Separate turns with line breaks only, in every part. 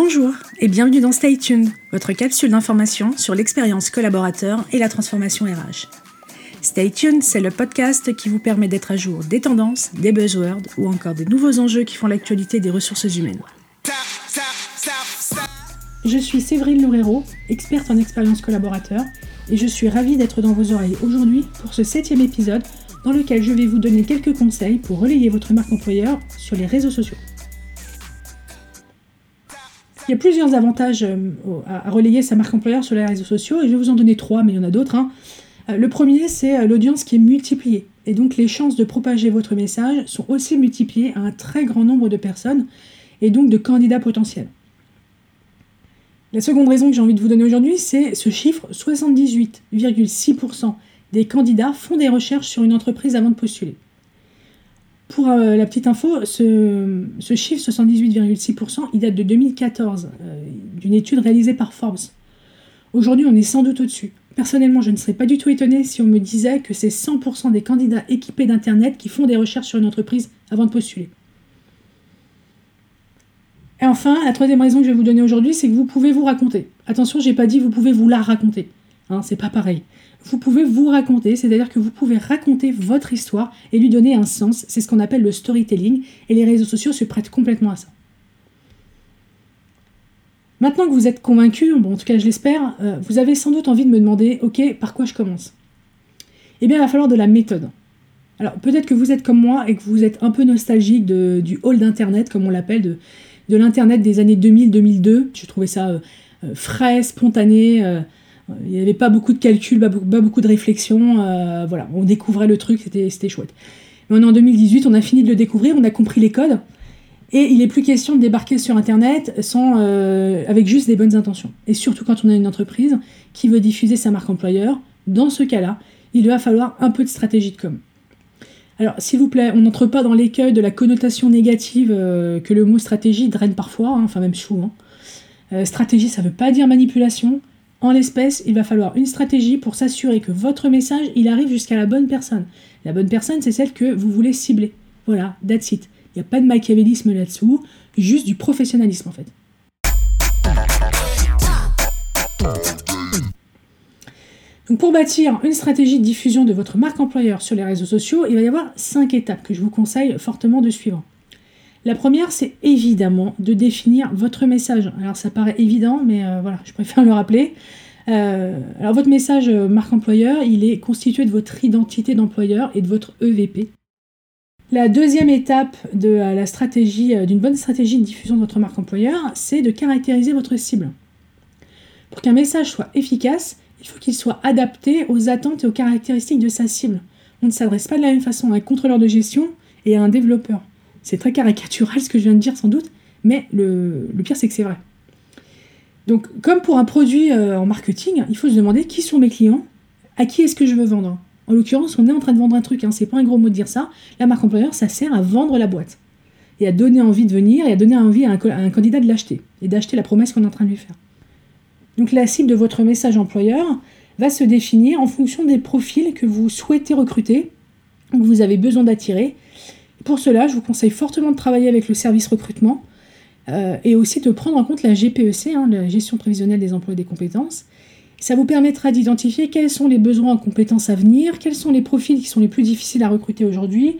Bonjour et bienvenue dans Stay Tuned, votre capsule d'information sur l'expérience collaborateur et la transformation RH. Stay Tuned, c'est le podcast qui vous permet d'être à jour des tendances, des buzzwords ou encore des nouveaux enjeux qui font l'actualité des ressources humaines. Je suis Séverine Loureiro, experte en expérience collaborateur, et je suis ravie d'être dans vos oreilles aujourd'hui pour ce septième épisode dans lequel je vais vous donner quelques conseils pour relayer votre marque employeur sur les réseaux sociaux. Il y a plusieurs avantages euh, à relayer sa marque employeur sur les réseaux sociaux, et je vais vous en donner trois, mais il y en a d'autres. Hein. Euh, le premier, c'est euh, l'audience qui est multipliée. Et donc les chances de propager votre message sont aussi multipliées à un très grand nombre de personnes, et donc de candidats potentiels. La seconde raison que j'ai envie de vous donner aujourd'hui, c'est ce chiffre, 78,6% des candidats font des recherches sur une entreprise avant de postuler. Pour euh, la petite info, ce, chiffre, 78,6%, il date de 2014, euh, d'une étude réalisée par Forbes. Aujourd'hui, on est sans doute au-dessus. Personnellement, je ne serais pas du tout étonné si on me disait que c'est 100% des candidats équipés d'Internet qui font des recherches sur une entreprise avant de postuler. Et enfin, la troisième raison que je vais vous donner aujourd'hui, c'est que vous pouvez vous raconter. Attention, j'ai pas dit vous pouvez vous la raconter. Hein, c'est pas pareil vous pouvez vous raconter, c'est-à-dire que vous pouvez raconter votre histoire et lui donner un sens. C'est ce qu'on appelle le storytelling et les réseaux sociaux se prêtent complètement à ça. Maintenant que vous êtes convaincu, bon, en tout cas je l'espère, euh, vous avez sans doute envie de me demander, ok, par quoi je commence? Eh bien, il va falloir de la méthode. Alors peut-être que vous êtes comme moi et que vous êtes un peu nostalgique du hall d'Internet, comme on l'appelle, de, l'Internet des années 2000-2002. Je trouvais ça euh, euh, frais, spontané. Il n'y avait pas beaucoup de calculs, pas beaucoup, de réflexion. Euh, voilà, on découvrait le truc, c'était chouette. Mais en 2018, on a fini de le découvrir, on a compris les codes. Et il n'est plus question de débarquer sur Internet euh, avec juste des bonnes intentions. Et surtout quand on a une entreprise qui veut diffuser sa marque employeur, dans ce cas-là, il va falloir un peu de stratégie de com. Alors, s'il vous plaît, on n'entre pas dans l'écueil de la connotation négative euh, que le mot stratégie draine parfois, hein, enfin même souvent. stratégie, ça ne veut pas dire manipulation, en l'espèce, il va falloir une stratégie pour s'assurer que votre message, il arrive jusqu'à la bonne personne. La bonne personne, c'est celle que vous voulez cibler. Voilà, that's it. Il n'y a pas de machiavélisme là-dessous, juste du professionnalisme en fait. Donc pour bâtir une stratégie de diffusion de votre marque employeur sur les réseaux sociaux, il va y avoir cinq étapes que je vous conseille fortement de suivre. La première, c'est évidemment de définir votre message. Alors ça paraît évident, mais euh, voilà, je préfère le rappeler. Euh, alors votre message euh, marque employeur, il est constitué de votre identité d'employeur et de votre EVP. La deuxième étape de la stratégie, d'une bonne stratégie de diffusion de votre marque employeur, c'est de caractériser votre cible. Pour qu'un message soit efficace, il faut qu'il soit adapté aux attentes et aux caractéristiques de sa cible. On ne s'adresse pas de la même façon à un contrôleur de gestion et à un développeur. C'est très caricatural ce que je viens de dire sans doute, mais le, pire c'est que c'est vrai. Donc comme pour un produit euh, en marketing, il faut se demander qui sont mes clients, à qui est-ce que je veux vendre. En l'occurrence, on est en train de vendre un truc, hein, c'est pas un gros mot de dire ça. La marque employeur, ça sert à vendre la boîte et à donner envie de venir et à donner envie à un, à un candidat de l'acheter et d'acheter la promesse qu'on est en train de lui faire. Donc la cible de votre message employeur va se définir en fonction des profils que vous souhaitez recruter, que vous avez besoin d'attirer pour cela, je vous conseille fortement de travailler avec le service recrutement euh, et aussi de prendre en compte la GPEC, hein, la gestion prévisionnelle des emplois et des compétences. Ça vous permettra d'identifier quels sont les besoins en compétences à venir, quels sont les profils qui sont les plus difficiles à recruter aujourd'hui,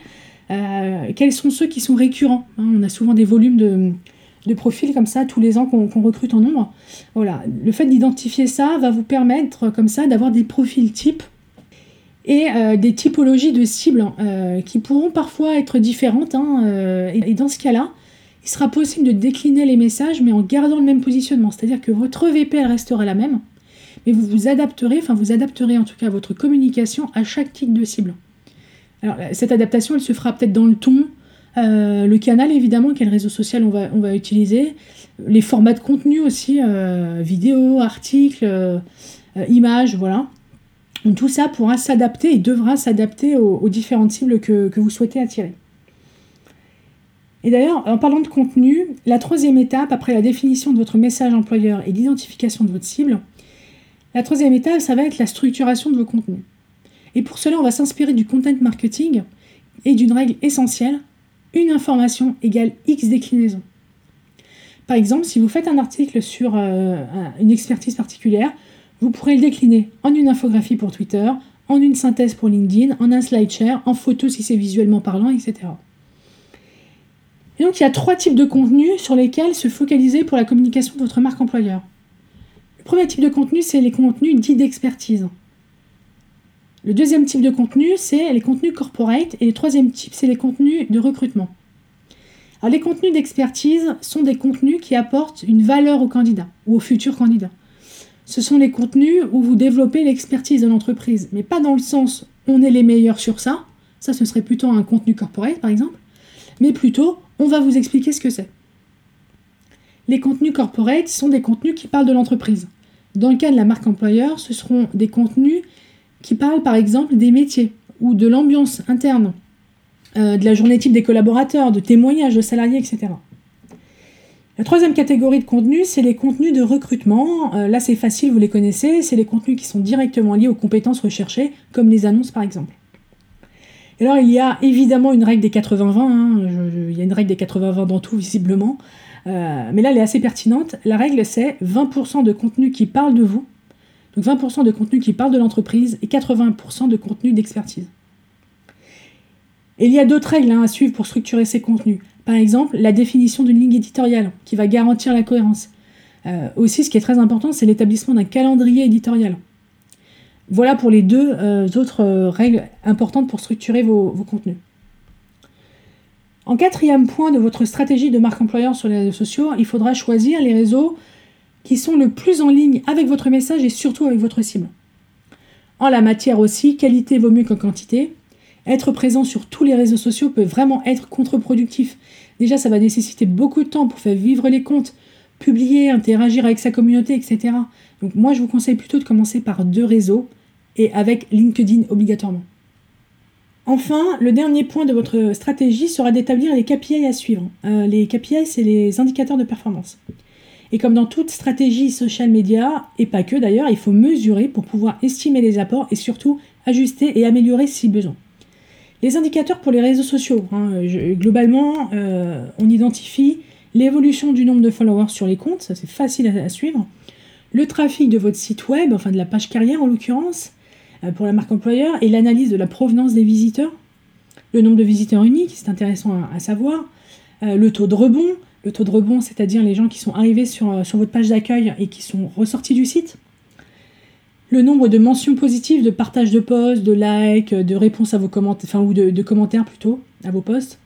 euh, quels sont ceux qui sont récurrents. Hein. on a souvent des volumes de, profils comme ça tous les ans qu'on recrute en nombre. Voilà, le fait d'identifier ça va vous permettre comme ça d'avoir des profils types et euh, des typologies de cibles euh, qui pourront parfois être différentes. Hein, euh, et, dans ce cas-là, il sera possible de décliner les messages, mais en gardant le même positionnement. C'est-à-dire que votre VP restera la même, mais vous vous adapterez, enfin vous adapterez en tout cas votre communication à chaque type de cible. Alors cette adaptation, elle se fera peut-être dans le ton, le canal évidemment, quel réseau social on va, utiliser, les formats de contenu aussi, vidéo, articles, images, voilà tout ça pourra s'adapter et devra s'adapter aux, différentes cibles que, vous souhaitez attirer. Et d'ailleurs, en parlant de contenu, la troisième étape, après la définition de votre message employeur et l'identification de votre cible, la troisième étape, ça va être la structuration de vos contenus. Et pour cela, on va s'inspirer du content marketing et d'une règle essentielle, une information égale X déclinaison. Par exemple, si vous faites un article sur euh, une expertise particulière, vous pourrez le décliner en une infographie pour Twitter, en une synthèse pour LinkedIn, en un slideshare, en photo si c'est visuellement parlant, etc. Et donc il y a trois types de contenus sur lesquels se focaliser pour la communication de votre marque employeur. Le premier type de contenu, c'est les contenus dits d'expertise. Le deuxième type de contenu, c'est les contenus corporate. Et le troisième type, c'est les contenus de recrutement. Alors, les contenus d'expertise sont des contenus qui apportent une valeur au candidat ou au futur candidat. Ce sont les contenus où vous développez l'expertise de l'entreprise, mais pas dans le sens on est les meilleurs sur ça, ça ce serait plutôt un contenu corporate par exemple, mais plutôt on va vous expliquer ce que c'est. Les contenus corporate sont des contenus qui parlent de l'entreprise. Dans le cas de la marque employeur, ce seront des contenus qui parlent par exemple des métiers ou de l'ambiance interne, euh, de la journée type des collaborateurs, de témoignages de salariés, etc. La troisième catégorie de contenus, c'est les contenus de recrutement. Euh, là, c'est facile, vous les connaissez. C'est les contenus qui sont directement liés aux compétences recherchées, comme les annonces par exemple. Et alors, il y a évidemment une règle des 80-20. Hein. il y a une règle des 80-20 dans tout, visiblement. Euh, mais là, elle est assez pertinente. La règle, c'est 20% de contenu qui parle de vous, donc 20% de contenu qui parle de l'entreprise et 80% de contenu d'expertise. Et il y a d'autres règles hein, à suivre pour structurer ces contenus. Par exemple, la définition d'une ligne éditoriale qui va garantir la cohérence. Euh, aussi, ce qui est très important, c'est l'établissement d'un calendrier éditorial. Voilà pour les deux euh, autres règles importantes pour structurer vos contenus. En quatrième point de votre stratégie de marque employeur sur les réseaux sociaux, il faudra choisir les réseaux qui sont le plus en ligne avec votre message et surtout avec votre cible. En la matière aussi, qualité vaut mieux que quantité. Être présent sur tous les réseaux sociaux peut vraiment être contre-productif. Déjà, ça va nécessiter beaucoup de temps pour faire vivre les comptes, publier, interagir avec sa communauté, etc. Donc moi, je vous conseille plutôt de commencer par deux réseaux et avec LinkedIn obligatoirement. Enfin, le dernier point de votre stratégie sera d'établir les KPI à suivre. Euh, les KPI, c'est les indicateurs de performance. Et comme dans toute stratégie social media, et pas que d'ailleurs, il faut mesurer pour pouvoir estimer les apports et surtout ajuster et améliorer si besoin. Les indicateurs pour les réseaux sociaux, hein, globalement, euh, on identifie l'évolution du nombre de followers sur les comptes, ça c'est facile à, suivre, le trafic de votre site web, enfin de la page carrière en l'occurrence, euh, pour la marque employeur et l'analyse de la provenance des visiteurs, le nombre de visiteurs uniques, c'est intéressant à, savoir, euh, le taux de rebond, le taux de rebond, c'est-à-dire les gens qui sont arrivés sur, sur votre page d'accueil et qui sont ressortis du site, le nombre de mentions positives, de partage de posts, de likes, de réponses à vos commentaires, enfin, ou de, commentaires plutôt à vos posts,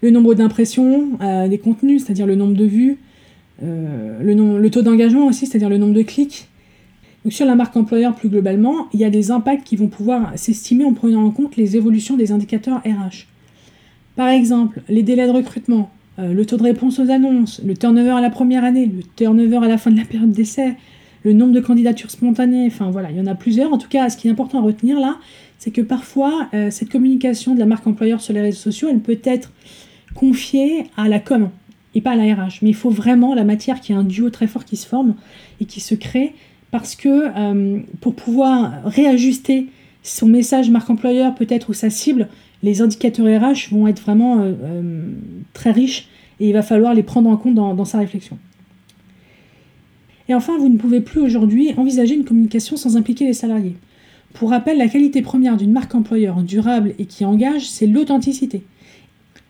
le nombre d'impressions des contenus, c'est-à-dire le nombre de vues, le, le taux d'engagement aussi, c'est-à-dire le nombre de clics, sur la marque employeur plus globalement, il y a des impacts qui vont pouvoir s'estimer en prenant en compte les évolutions des indicateurs RH. Par exemple, les délais de recrutement, euh, le taux de réponse aux annonces, le turnover à la première année, le turnover à la fin de la période d'essai, le nombre de candidatures spontanées, enfin voilà, il y en a plusieurs. En tout cas, ce qui est important à retenir là, c'est que parfois, euh, cette communication de la marque employeur sur les réseaux sociaux, elle peut être confiée à la com et pas à la RH. Mais il faut vraiment la matière qui est un duo très fort qui se forme et qui se crée parce que euh, pour pouvoir réajuster son message marque employeur peut-être ou sa cible, les indicateurs RH vont être vraiment euh, très riches et il va falloir les prendre en compte dans, sa réflexion. Et enfin, vous ne pouvez plus aujourd'hui envisager une communication sans impliquer les salariés. Pour rappel, la qualité première d'une marque employeur durable et qui engage, c'est l'authenticité.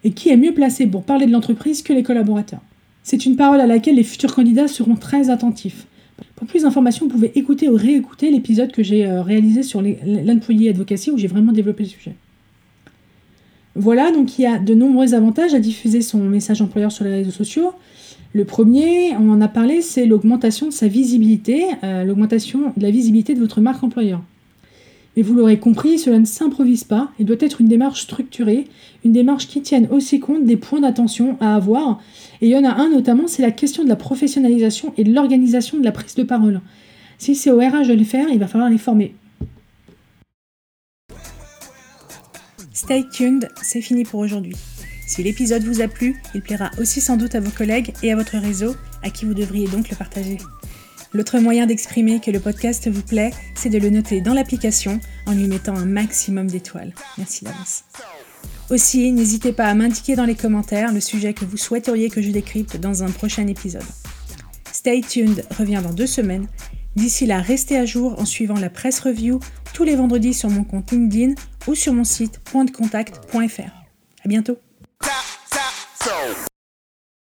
Et qui est mieux placé pour parler de l'entreprise que les collaborateurs C'est une parole à laquelle les futurs candidats seront très attentifs. Pour plus d'informations, vous pouvez écouter ou réécouter l'épisode que j'ai euh, réalisé sur l'employé advocacy où j'ai vraiment développé le sujet. Voilà, donc il y a de nombreux avantages à diffuser son message employeur sur les réseaux sociaux. Le premier, on en a parlé, c'est l'augmentation de sa visibilité, euh, l'augmentation de la visibilité de votre marque employeur. Mais vous l'aurez compris, cela ne s'improvise pas et doit être une démarche structurée, une démarche qui tienne aussi compte des points d'attention à avoir. Et il y en a un notamment, c'est la question de la professionnalisation et de l'organisation de la prise de parole. Si c'est au RH de le faire, il va falloir les former. Stay tuned, c'est fini pour aujourd'hui. Si l'épisode vous a plu, il plaira aussi sans doute à vos collègues et à votre réseau, à qui vous devriez donc le partager. L'autre moyen d'exprimer que le podcast vous plaît, c'est de le noter dans l'application en lui mettant un maximum d'étoiles. Merci d'avance. Aussi, n'hésitez pas à m'indiquer dans les commentaires le sujet que vous souhaiteriez que je décrypte dans un prochain épisode. Stay tuned revient dans deux semaines. D'ici là, restez à jour en suivant la presse review tous les vendredis sur mon compte LinkedIn ou sur mon site pointdecontact.fr. À bientôt!